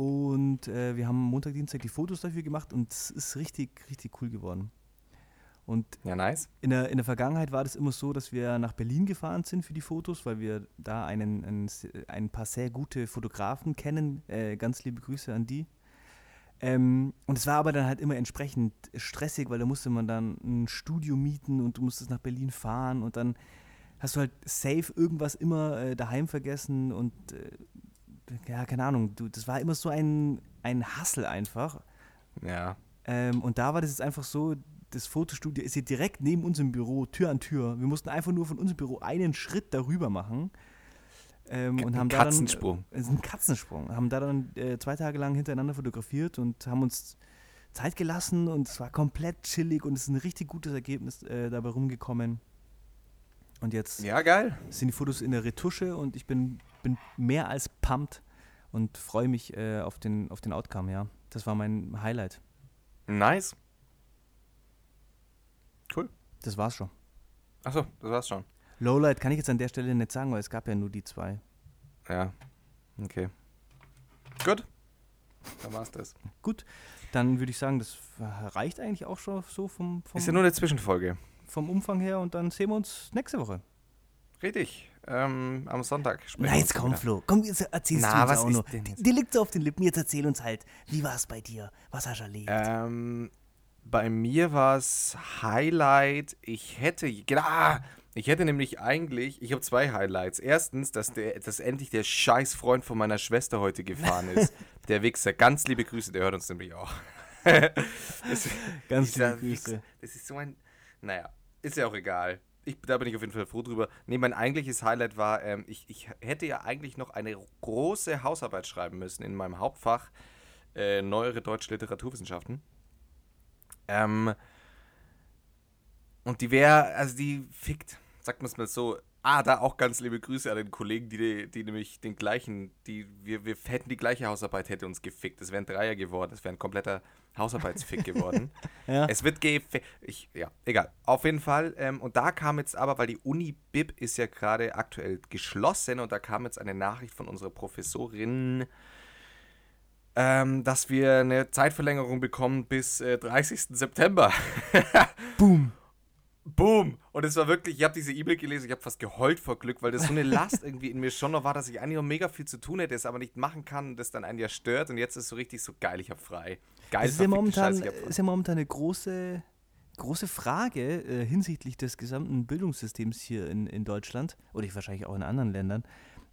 Und äh, wir haben Montag, Dienstag die Fotos dafür gemacht und es ist richtig, richtig cool geworden. Und ja, nice. in der, in der Vergangenheit war das immer so, dass wir nach Berlin gefahren sind für die Fotos, weil wir da einen, einen, ein paar sehr gute Fotografen kennen. Äh, ganz liebe Grüße an die. Ähm, und es war aber dann halt immer entsprechend stressig, weil da musste man dann ein Studio mieten und du musstest nach Berlin fahren und dann hast du halt safe irgendwas immer äh, daheim vergessen und äh, ja, keine Ahnung, du, das war immer so ein, ein Hassel einfach. Ja. Ähm, und da war das jetzt einfach so, das Fotostudio ist hier direkt neben unserem Büro, Tür an Tür. Wir mussten einfach nur von unserem Büro einen Schritt darüber machen. Ähm, und Ein haben da Katzensprung. Dann, äh, es ist ein Katzensprung. Haben da dann äh, zwei Tage lang hintereinander fotografiert und haben uns Zeit gelassen und es war komplett chillig und es ist ein richtig gutes Ergebnis äh, dabei rumgekommen. Und jetzt Ja, geil. sind die Fotos in der Retusche und ich bin, bin mehr als pumped und freue mich äh, auf, den, auf den Outcome, ja. Das war mein Highlight. Nice. Cool. Das war's schon. Achso, das war's schon. Lowlight kann ich jetzt an der Stelle nicht sagen, weil es gab ja nur die zwei. Ja. Okay. Gut. Dann war's das. Gut, dann würde ich sagen, das reicht eigentlich auch schon so vom, vom, Ist ja nur eine Zwischenfolge. Vom Umfang her und dann sehen wir uns nächste Woche. Richtig. Ähm, am Sonntag sprechen Na, jetzt komm, wieder. Flo. Komm, jetzt erzählst Na, du uns auch noch. denn Die, jetzt? die liegt so auf den Lippen. Jetzt erzähl uns halt, wie war es bei dir? Was hast du erlebt? Ähm, bei mir war es Highlight. Ich hätte, genau, ah, ich hätte nämlich eigentlich, ich habe zwei Highlights. Erstens, dass, der, dass endlich der Scheißfreund von meiner Schwester heute gefahren ist. der Wichser. Ganz liebe Grüße, der hört uns nämlich auch. das, Ganz liebe Grüße. Das ist so ein, naja, ist ja auch egal. Ich, da bin ich auf jeden Fall froh drüber. Nee, mein eigentliches Highlight war, ähm, ich, ich hätte ja eigentlich noch eine große Hausarbeit schreiben müssen in meinem Hauptfach äh, Neuere Deutsche Literaturwissenschaften. Ähm, und die wäre, also die fickt, sagt man es mal so. Ah, da auch ganz liebe Grüße an den Kollegen, die, die nämlich den gleichen, die, wir, wir hätten die gleiche Hausarbeit, hätte uns gefickt. Es wäre ein Dreier geworden, es wäre ein kompletter Hausarbeitsfick geworden. Ja. Es wird gefickt. Ich, ja, egal. Auf jeden Fall. Ähm, und da kam jetzt aber, weil die Uni Bib ist ja gerade aktuell geschlossen und da kam jetzt eine Nachricht von unserer Professorin, ähm, dass wir eine Zeitverlängerung bekommen bis äh, 30. September. Boom. Boom! Und es war wirklich, ich habe diese E-Mail gelesen, ich habe fast geheult vor Glück, weil das so eine Last irgendwie in mir schon noch war, dass ich eigentlich noch mega viel zu tun hätte, es aber nicht machen kann und das dann einen ja stört und jetzt ist so richtig so geil, ich habe frei. Geil, Das ist ja, momentan, frei. ist ja momentan eine große, große Frage äh, hinsichtlich des gesamten Bildungssystems hier in, in Deutschland oder ich wahrscheinlich auch in anderen Ländern.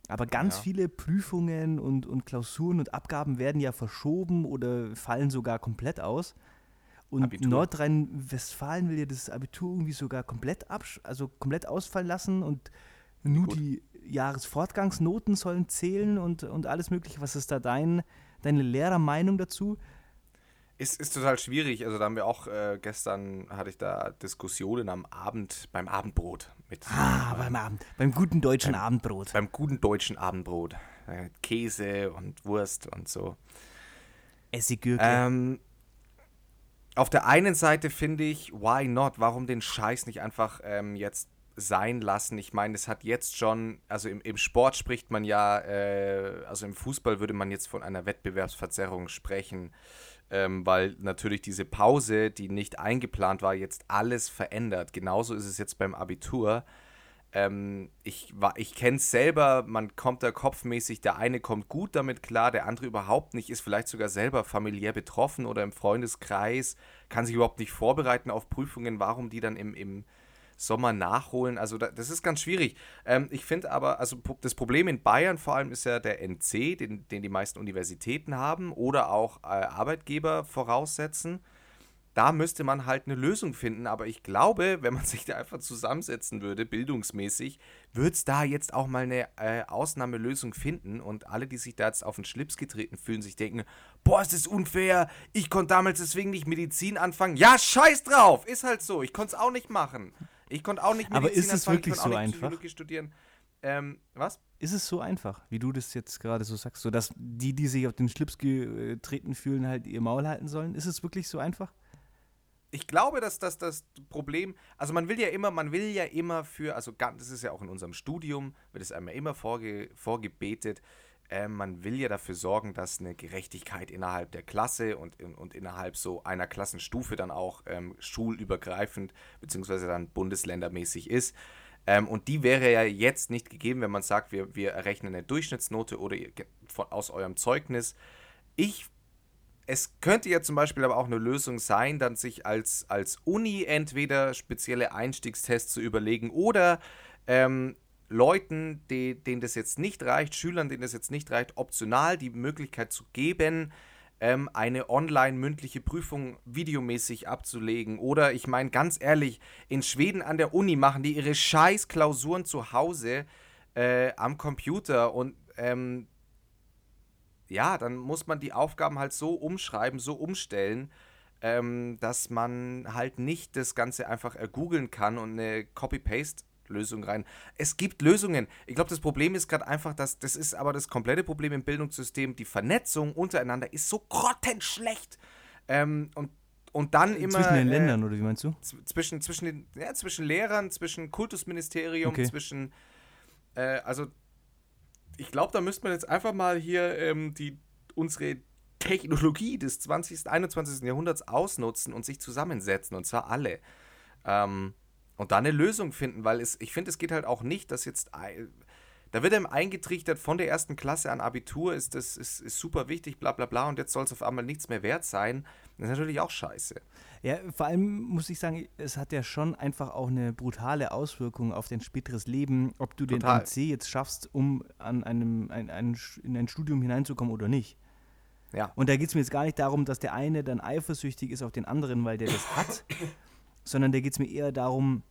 Aber ganz Ja. viele Prüfungen und, und Klausuren und Abgaben werden ja verschoben oder fallen sogar komplett aus. Und Abitur. Nordrhein-Westfalen will ja das Abitur irgendwie sogar komplett absch also komplett ausfallen lassen und nur Gut. die Jahresfortgangsnoten sollen zählen und, und alles mögliche. Was ist da dein, deine Lehrermeinung dazu? Ist, ist total schwierig. Also da haben wir auch äh, gestern hatte ich da Diskussionen am Abend beim Abendbrot mit Ah, beim Abend, beim guten deutschen Beim- Abendbrot. beim guten deutschen Abendbrot. Äh, Käse und Wurst und so. Essiggürke. Ähm, auf der einen Seite finde ich, why not? Warum den Scheiß nicht einfach ähm, jetzt sein lassen? Ich meine, es hat jetzt schon, also im, im Sport spricht man ja, äh, also im Fußball würde man jetzt von einer Wettbewerbsverzerrung sprechen, ähm, weil natürlich diese Pause, die nicht eingeplant war, jetzt alles verändert. Genauso ist es jetzt beim Abitur. Ähm, ich ich kenne es selber, man kommt da kopfmäßig, der eine kommt gut damit klar, der andere überhaupt nicht, ist vielleicht sogar selber familiär betroffen oder im Freundeskreis, kann sich überhaupt nicht vorbereiten auf Prüfungen, warum die dann im, im Sommer nachholen. Also da, das ist ganz schwierig. Ähm, ich finde aber, also das Problem in Bayern vor allem ist ja der NC, den, den die meisten Universitäten haben oder auch äh, Arbeitgeber voraussetzen da müsste man halt eine Lösung finden. Aber ich glaube, wenn man sich da einfach zusammensetzen würde, bildungsmäßig, würde es da jetzt auch mal eine äh, Ausnahmelösung finden. Und alle, die sich da jetzt auf den Schlips getreten fühlen, sich denken, boah, ist das unfair, ich konnte damals deswegen nicht Medizin anfangen. Ja, scheiß drauf, ist halt so, ich konnte es auch nicht machen. Ich konnte auch nicht Medizin Aber ist es anfangen, wirklich ich so einfach? Studieren. Ähm, was? Ist es so einfach, wie du das jetzt gerade so sagst, so dass die, die sich auf den Schlips getreten fühlen, halt ihr Maul halten sollen? Ist es wirklich so einfach? Ich glaube, dass das das Problem, also man will ja immer, man will ja immer für, also das ist ja auch in unserem Studium, wird es einem ja immer vorge, vorgebetet, äh, man will ja dafür sorgen, dass eine Gerechtigkeit innerhalb der Klasse und, und, und innerhalb so einer Klassenstufe dann auch ähm, schulübergreifend beziehungsweise dann bundesländermäßig ist. Ähm, und die wäre ja jetzt nicht gegeben, wenn man sagt, wir, wir errechnen eine Durchschnittsnote oder ihr- von, aus eurem Zeugnis. Ich es könnte ja zum Beispiel aber auch eine Lösung sein, dann sich als, als Uni entweder spezielle Einstiegstests zu überlegen oder ähm, Leuten, die, denen das jetzt nicht reicht, Schülern, denen das jetzt nicht reicht, optional die Möglichkeit zu geben, ähm, eine online-mündliche Prüfung videomäßig abzulegen. Oder ich meine ganz ehrlich, in Schweden an der Uni machen die ihre scheiß Klausuren zu Hause äh, am Computer und ähm, ja, dann muss man die Aufgaben halt so umschreiben, so umstellen, ähm, dass man halt nicht das Ganze einfach ergoogeln kann und eine Copy-Paste-Lösung rein. Es gibt Lösungen. Ich glaube, das Problem ist gerade einfach, dass das ist aber das komplette Problem im Bildungssystem. Die Vernetzung untereinander ist so grottenschlecht. Ähm, und, und dann immer. Zwischen den äh, Ländern, oder wie meinst du? zwischen, zwischen, den, ja, zwischen Lehrern, zwischen Kultusministerium, Okay. zwischen, äh, also ich glaube, da müsste man jetzt einfach mal hier ähm, die, unsere Technologie des 20., 21. Jahrhunderts ausnutzen und sich zusammensetzen, und zwar alle. Ähm, und dann eine Lösung finden, weil es, ich finde, es geht halt auch nicht, dass jetzt, da wird einem eingetrichtert, von der ersten Klasse an Abitur ist das ist, ist super wichtig, bla bla bla, und jetzt soll es auf einmal nichts mehr wert sein. Das ist natürlich auch scheiße. Ja, vor allem muss ich sagen, es hat ja schon einfach auch eine brutale Auswirkung auf dein späteres Leben, ob du Total. den NC jetzt schaffst, um an einem, ein, ein, in ein Studium hineinzukommen oder nicht. Ja. Und da geht es mir jetzt gar nicht darum, dass der eine dann eifersüchtig ist auf den anderen, weil der das hat, sondern da geht es mir eher darum,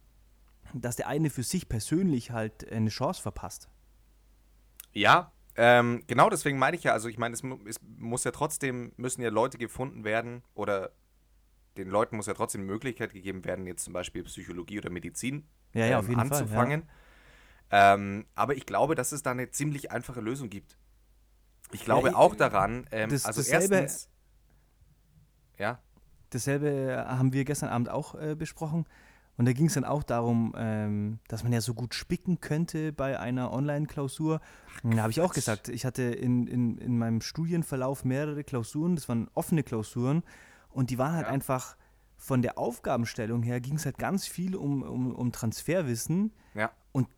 dass der eine für sich persönlich halt eine Chance verpasst. Ja, ähm, genau deswegen meine ich ja, also ich meine, es, es muss ja trotzdem, müssen ja Leute gefunden werden oder den Leuten muss ja trotzdem die Möglichkeit gegeben werden, jetzt zum Beispiel Psychologie oder Medizin Ja, ja, auf jeden Fall, anzufangen. Ähm, aber ich glaube, dass es da eine ziemlich einfache Lösung gibt. Ich glaube ich- auch daran, ähm, das- also dasselbe- erstens, ja, Dasselbe haben wir gestern Abend auch äh, besprochen. Und da ging es dann auch darum, ähm, dass man ja so gut spicken könnte bei einer Online-Klausur. Da habe ich auch gesagt, ich hatte in, in, in meinem Studienverlauf mehrere Klausuren, das waren offene Klausuren. Und die waren halt Ja. einfach von der Aufgabenstellung her, ging es halt ganz viel um, um, um Transferwissen. ja, Und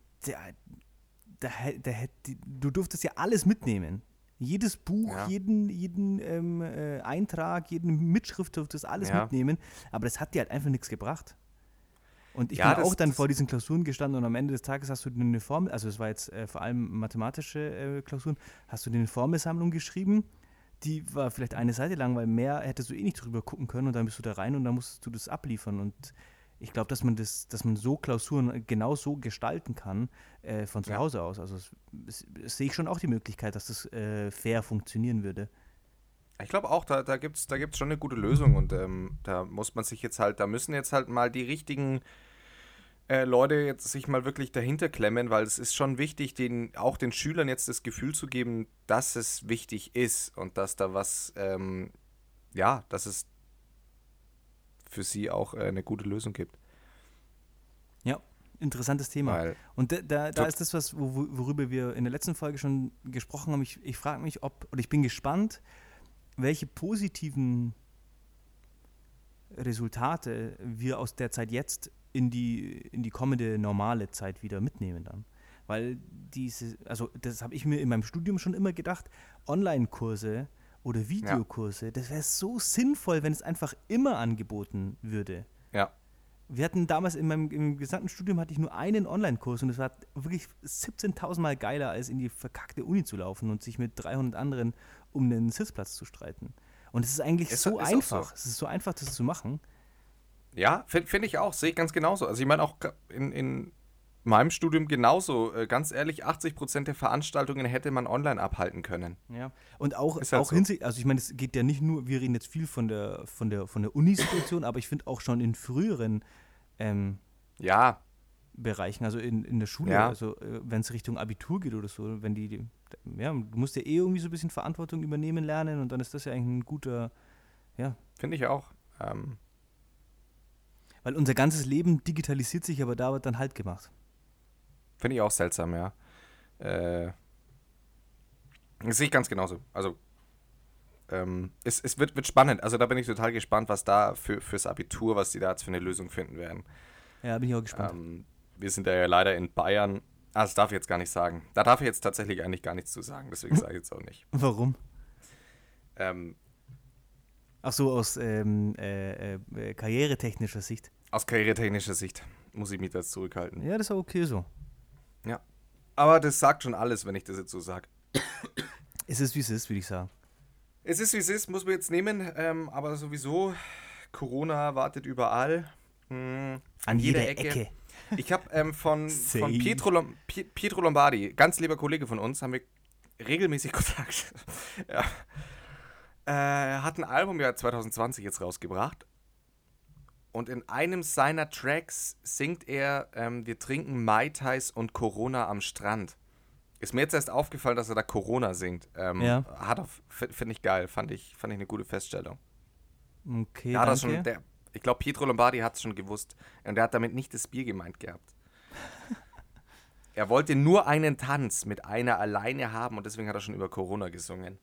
der, hätt- die- du durftest ja alles mitnehmen. Jedes Buch, Ja. jeden, jeden ähm, äh, Eintrag, jeden Mitschrift, das alles mitnehmen. Aber das hat dir halt einfach nichts gebracht. Und ich Ja, bin das- auch dann vor diesen Klausuren gestanden und am Ende des Tages hast du eine Formel, also es war jetzt äh, vor allem mathematische äh, Klausuren, hast du eine Formelsammlung geschrieben, die war vielleicht eine Seite lang, weil mehr hättest du eh nicht drüber gucken können und dann bist du da rein und dann musstest du das abliefern und ich glaube, dass man das, dass man so Klausuren genau so gestalten kann äh, von zu Ja. Hause aus. Also sehe ich schon auch die Möglichkeit, dass das äh, fair funktionieren würde. Ich glaube auch, da, da gibt es da gibt's schon eine gute Lösung und ähm, da muss man sich jetzt halt, da müssen jetzt halt mal die richtigen äh, Leute jetzt sich mal wirklich dahinter klemmen, weil es ist schon wichtig, den, auch den Schülern jetzt das Gefühl zu geben, dass es wichtig ist und dass da was, ähm, ja, dass es für sie auch äh, eine gute Lösung gibt. Ja, interessantes Thema. Weil, Und da, da, da ist das, was, wo, wo- worüber wir in der letzten Folge schon gesprochen haben. Ich, ich frage mich, ob, oder ich bin gespannt, welche positiven Resultate wir aus der Zeit jetzt in die, in die kommende normale Zeit wieder mitnehmen dann. Weil diese, also das habe ich mir in meinem Studium schon immer gedacht, Online-Kurse oder Videokurse, das wäre so sinnvoll, wenn es einfach immer angeboten würde. ja, Wir hatten damals in meinem im gesamten Studium hatte ich nur einen Online-Kurs und es war wirklich 17.000 Mal geiler, als in die verkackte Uni zu laufen und sich mit 300 anderen um den Sitzplatz zu streiten. Und es ist eigentlich Ist- so ist einfach. so. Es ist so einfach, das zu machen. Ja, finde find ich auch, sehe ich ganz genauso. Also ich meine auch in, in meinem Studium genauso. Äh, ganz ehrlich, 80% der Veranstaltungen hätte man online abhalten können. Ja. Und auch, halt auch so. hinsichtlich, also ich meine, es geht ja nicht nur, wir reden jetzt viel von der, von der, von der Unisituation, aber ich finde auch schon in früheren ähm, Ja, Bereichen, also in, in der Schule, Ja. also äh, wenn es Richtung Abitur geht oder so, wenn die, die, ja, du musst ja eh irgendwie so ein bisschen Verantwortung übernehmen lernen und dann ist das ja eigentlich ein guter, ja, finde ich auch. Ähm, weil unser ganzes Leben digitalisiert sich, aber da wird dann halt gemacht. finde ich auch seltsam, ja. Äh, das sehe ich ganz genauso. Also, ähm, es, es wird, wird spannend. Also da bin ich total gespannt, was da für, fürs Abitur, was die da jetzt für eine Lösung finden werden. Ja, bin ich auch gespannt. Ähm, wir sind da ja leider in Bayern. Ah, das darf ich jetzt gar nicht sagen. Da darf ich jetzt tatsächlich eigentlich gar nichts zu sagen, deswegen sage ich jetzt auch nicht. Warum? Ähm, Ach so, aus ähm, äh, äh, karrieretechnischer Sicht. Aus karrieretechnischer Sicht muss ich mich da jetzt zurückhalten. Ja, das ist auch okay so. Aber das sagt schon alles, wenn ich das jetzt so sage. Es ist, wie es ist, würde ich sagen. Es ist, wie es ist, muss man jetzt nehmen. Ähm, aber sowieso, Corona wartet überall. Hm, An jeder, Ecke. Ich habe ähm, von, von Pietro, Lom Pi- Pietro Lombardi, ganz lieber Kollege von uns, haben wir regelmäßig Kontakt. ja. äh, hat ein Album ja 2020 jetzt rausgebracht. Und in einem seiner Tracks singt er, ähm, wir trinken Mai Tais und Corona am Strand. Ist mir jetzt erst aufgefallen, dass er da Corona singt. Ähm, Ja. Hat finde ich geil, fand ich, fand ich eine gute Feststellung. Okay, Ja, das danke. schon, der, ich glaube, Pietro Lombardi hat es schon gewusst. Und er hat damit nicht das Bier gemeint gehabt. er wollte nur einen Tanz mit einer alleine haben und deswegen hat er schon über Corona gesungen.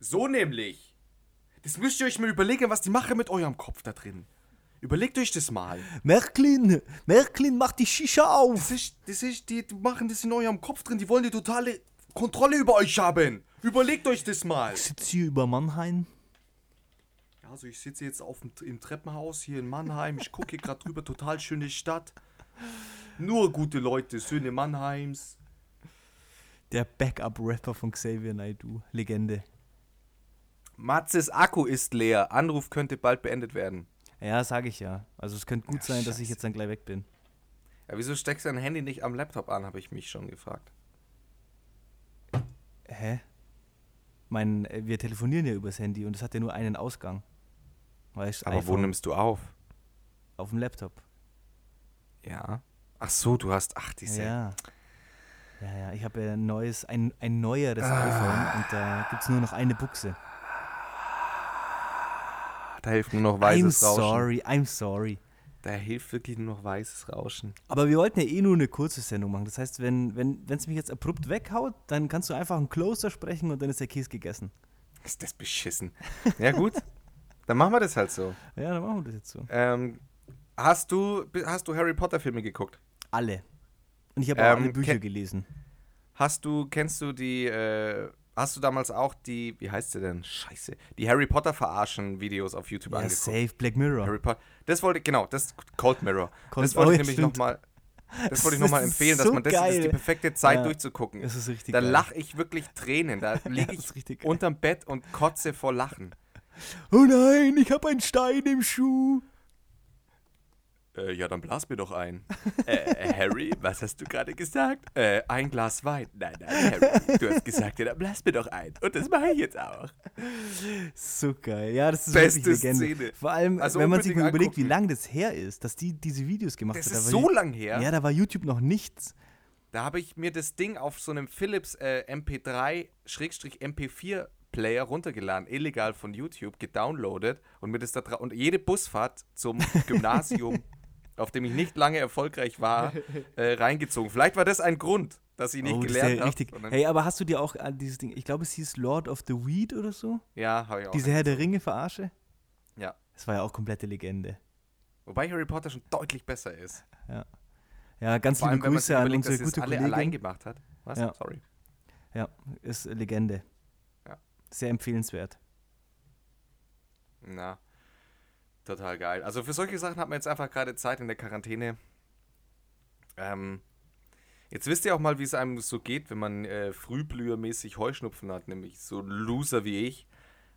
So nämlich. Das müsst ihr euch mal überlegen, was die machen mit eurem Kopf da drin. Überlegt euch das mal. Märklin, Märklin, mach die Shisha auf. Das ist, das ist, die, die machen das in eurem Kopf drin. Die wollen die totale Kontrolle über euch haben. Überlegt euch das mal. Ich sitze hier über Mannheim. Ja, also ich sitze jetzt auf dem, im Treppenhaus hier in Mannheim. Ich gucke hier gerade drüber, total schöne Stadt. Nur gute Leute, Söhne Mannheims. Der Backup-Rapper von Xavier Naidoo. Legende. Matzes Akku ist leer. Anruf könnte bald beendet werden. Ja, sage ich ja. Also es könnte gut Ja, sein, dass ich jetzt dann gleich weg bin. Ja, wieso steckst du dein Handy nicht am Laptop an, habe ich mich schon gefragt. Hä? Mein, äh, wir telefonieren ja übers Handy und es hat ja nur einen Ausgang. Weißt Aber wo iPhone nimmst du auf? Auf dem Laptop. Ja. Ach so, du hast, ach, diese. Ja. Ja, ja, ich habe ja ein neues, ein, ein neueres Ah. iPhone und da gibt es nur noch eine Buchse. Da hilft nur noch I'm weißes Rauschen. sorry, I'm sorry. Da hilft wirklich nur noch weißes Rauschen. Aber wir wollten ja eh nur eine kurze Sendung machen. Das heißt, wenn wenn es mich jetzt abrupt weghaut, dann kannst du einfach einen Closer sprechen und dann ist der Käse gegessen. Ist das beschissen. Ja, gut. Dann machen wir das halt so. Ja, dann machen wir das jetzt so. Ähm, hast du, hast du Harry Potter Filme geguckt? Alle. Und ich habe auch Ähm, alle Bücher gelesen. Hast du, kennst du die, äh, hast du damals auch die, wie heißt sie denn? Scheiße. Die Harry Potter verarschen Videos auf YouTube Ja, angeguckt? safe, Black Mirror. Harry Potter. Das wollte, genau, das Cold Mirror. Cold- das wollte oh, ich ja, nämlich nochmal. Das wollte ich nochmal empfehlen, dass so man das, das ist die perfekte Zeit Ja. durchzugucken. Das ist richtig Da lache ich wirklich Tränen. Da liege ich geil. unterm Bett und kotze vor Lachen. Oh nein, ich habe einen Stein im Schuh. Äh, ja, dann blas mir doch ein. äh, äh, Harry, was hast du gerade gesagt? Äh, ein Glas Wein. Nein, nein, Harry, du hast gesagt, ja, dann blas mir doch ein. Und das mache ich jetzt auch. So geil. Ja, das ist Beste wirklich Legende. Szene. Vor allem, Also wenn man sich mal überlegt, wie lange das her ist, dass die diese Videos gemacht Das hat. ist Da war so lang her. Ja, da war YouTube noch nichts. Da habe ich mir das Ding auf so einem Philips äh, MP3-MP4 Player runtergeladen, illegal von YouTube, gedownloadet und mir das da und jede Busfahrt zum Gymnasium, auf dem ich nicht lange erfolgreich war, äh, reingezogen. Vielleicht war das ein Grund, dass ich nicht oh, gelernt ja habe. Hey, aber hast du dir auch an dieses Ding, ich glaube, es hieß Lord of the Weed oder so? Ja, habe ich auch. Diese Herr der Ringe verarsche? Ja. Das war ja auch komplette Legende. Wobei Harry Potter schon deutlich besser ist. Ja, ganz Vor liebe allem, Grüße an unsere dass gute alle allein Kollegin. gemacht hat. Was? Ja. Sorry. Ja, ist Legende. Ja. Sehr empfehlenswert. Na, total geil. Also für solche Sachen hat man jetzt einfach gerade Zeit in der Quarantäne. Ähm, jetzt wisst ihr auch mal, wie es einem so geht, wenn man äh, frühblühermäßig Heuschnupfen hat, nämlich so Loser wie ich.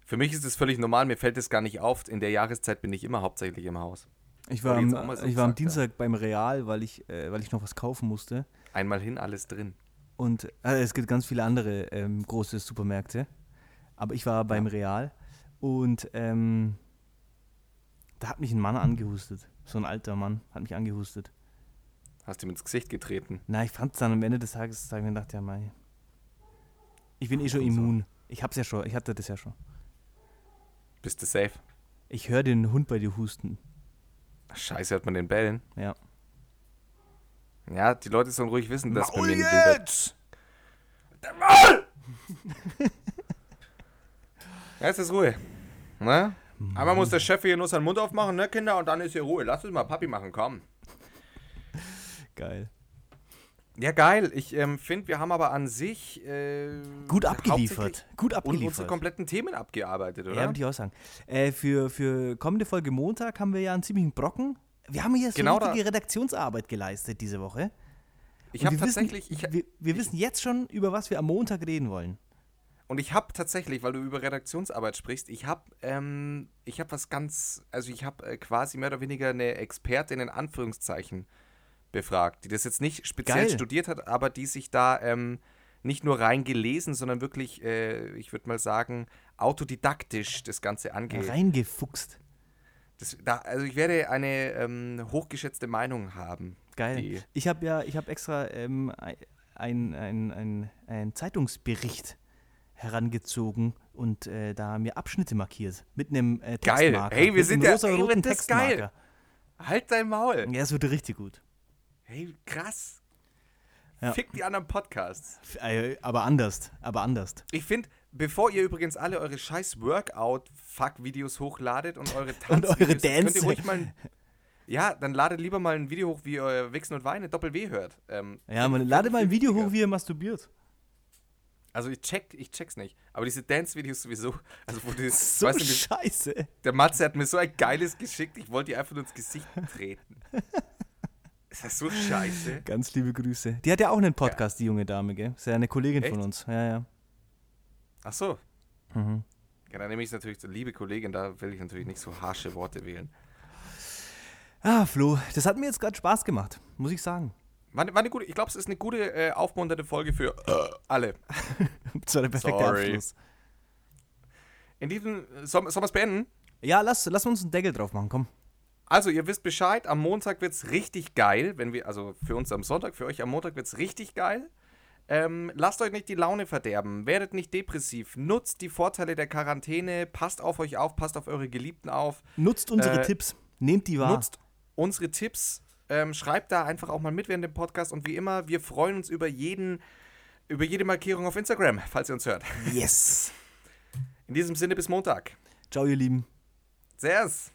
Für mich ist es völlig normal, mir fällt es gar nicht auf. In der Jahreszeit bin ich immer hauptsächlich im Haus. Ich war, am, so ich war am ja. Dienstag beim Real, weil ich, äh, weil ich noch was kaufen musste. Einmal hin, alles drin. Und äh, es gibt ganz viele andere ähm, große Supermärkte. Aber ich war beim Real und ähm, da hat mich ein Mann angehustet. So ein alter Mann hat mich angehustet. Hast ihm ins Gesicht getreten. Na, ich fand es dann am Ende des Tages, da ich mir gedacht, ja, mei. Ich bin eh schon immun. Ich hab's ja schon, ich hatte das ja schon. Bist du safe? Ich höre den Hund bei dir husten. Scheiße, hört man den bellen. Ja. Ja, die Leute sollen ruhig wissen, dass bei Maul mir ein wilder jetzt! Ja, jetzt ist Ruhe. Ne? Einmal muss der Chef hier nur seinen Mund aufmachen, ne, Kinder? Und dann ist hier Ruhe. Lass es mal Papi machen, komm. Geil. Ja, geil. Ich ähm, finde, wir haben aber an sich äh, Gut abgeliefert. Gut Und unsere abgeliefert. kompletten Themen abgearbeitet, Ja, oder? würde ich auch sagen. Äh, für, für kommende Folge Montag haben wir ja einen ziemlichen Brocken. Wir haben hier so Genau da- richtige Redaktionsarbeit geleistet diese Woche. ich habe tatsächlich, wissen, ich, wir, wir wissen jetzt schon, über was wir am Montag reden wollen. Und ich habe tatsächlich, weil du über Redaktionsarbeit sprichst, ich habe, ähm, ich habe was ganz, also ich habe äh, quasi mehr oder weniger eine Expertin in Anführungszeichen befragt, die das jetzt nicht speziell Geil. studiert hat, aber die sich da ähm, nicht nur rein gelesen, sondern wirklich, äh, ich würde mal sagen, autodidaktisch das Ganze angeht. Reingefuchst. Das, da, also ich werde eine ähm, hochgeschätzte Meinung haben. Geil. Ich habe ja, ich habe extra ähm, ein, ein, ein, ein Zeitungsbericht herangezogen und äh, da mir Abschnitte markiert. Mit einem äh, Geil. Textmarker. Hey, wir sind ja- rosa ey, roten das ist geil. Textmarker. halt dein Maul. Ja, es wird richtig gut. Hey, krass. Ja. Fick die anderen Podcasts. Äh, Aber anders, aber anders. Ich finde, bevor ihr übrigens alle eure scheiß Workout-Fuck-Videos hochladet und eure Und Tanzvideos, eure könnt ihr Dance. ruhig mal ein, Ja, dann ladet lieber mal ein Video hoch, wie ihr Wichsen und Weine Doppel-W hört. Ähm, Ja, man find- lade find mal ein Video hoch, wie er masturbiert. Also ich check, ich check's nicht. Aber diese Dance-Videos sowieso, also wo die, So weißt du, scheiße. der Matze hat mir so ein geiles geschickt, ich wollte die einfach nur ins Gesicht treten. Ist das so scheiße? Ganz liebe Grüße. Die hat ja auch einen Podcast, die junge Dame, gell? Ist ja eine Kollegin von Echt? uns. Ja, ja. Ach so. Mhm. Ja, dann nehme ich es natürlich zur liebe Kollegin, da will ich natürlich nicht so harsche Worte wählen. Ah, Flo, das hat mir jetzt gerade Spaß gemacht, muss ich sagen. War, war eine gute, ich glaube, es ist eine gute, äh, aufmunternde Folge für äh, alle. War der perfekte Sorry. Abschluss. In diesem, sollen soll wir es beenden? Ja, lass, lass uns einen Deckel drauf machen, komm. Also, ihr wisst Bescheid, am Montag wird es richtig geil, wenn wir, also für uns am Sonntag, für euch am Montag wird es richtig geil. Ähm, lasst euch nicht die Laune verderben, werdet nicht depressiv, nutzt die Vorteile der Quarantäne, passt auf euch auf, passt auf eure Geliebten auf, Nutzt unsere Äh, Tipps, nehmt die wahr. nutzt unsere Tipps, ähm, schreibt da einfach auch mal mit während dem Podcast und wie immer, wir freuen uns über jeden, über jede Markierung auf Instagram, falls ihr uns hört. Yes. In diesem Sinne bis Montag. Ciao, ihr Lieben. Servus.